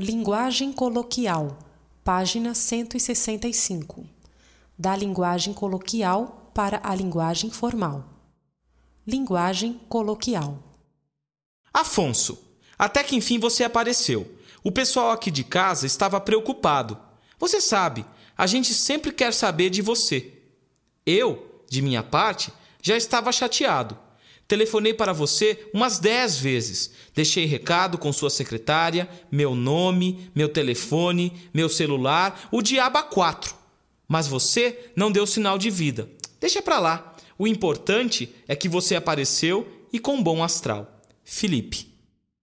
Linguagem coloquial, página 165. Da linguagem coloquial para a linguagem formal. Linguagem coloquial. Afonso, até que enfim você apareceu. O pessoal aqui de casa estava preocupado. Você sabe, a gente sempre quer saber de você. Eu, de minha parte, já estava chateado. Telefonei para você umas dez vezes. Deixei recado com sua secretária, meu nome, meu telefone, meu celular, o diaba quatro. Mas você não deu sinal de vida. Deixa pra lá. O importante é que você apareceu e com bom astral. Felipe.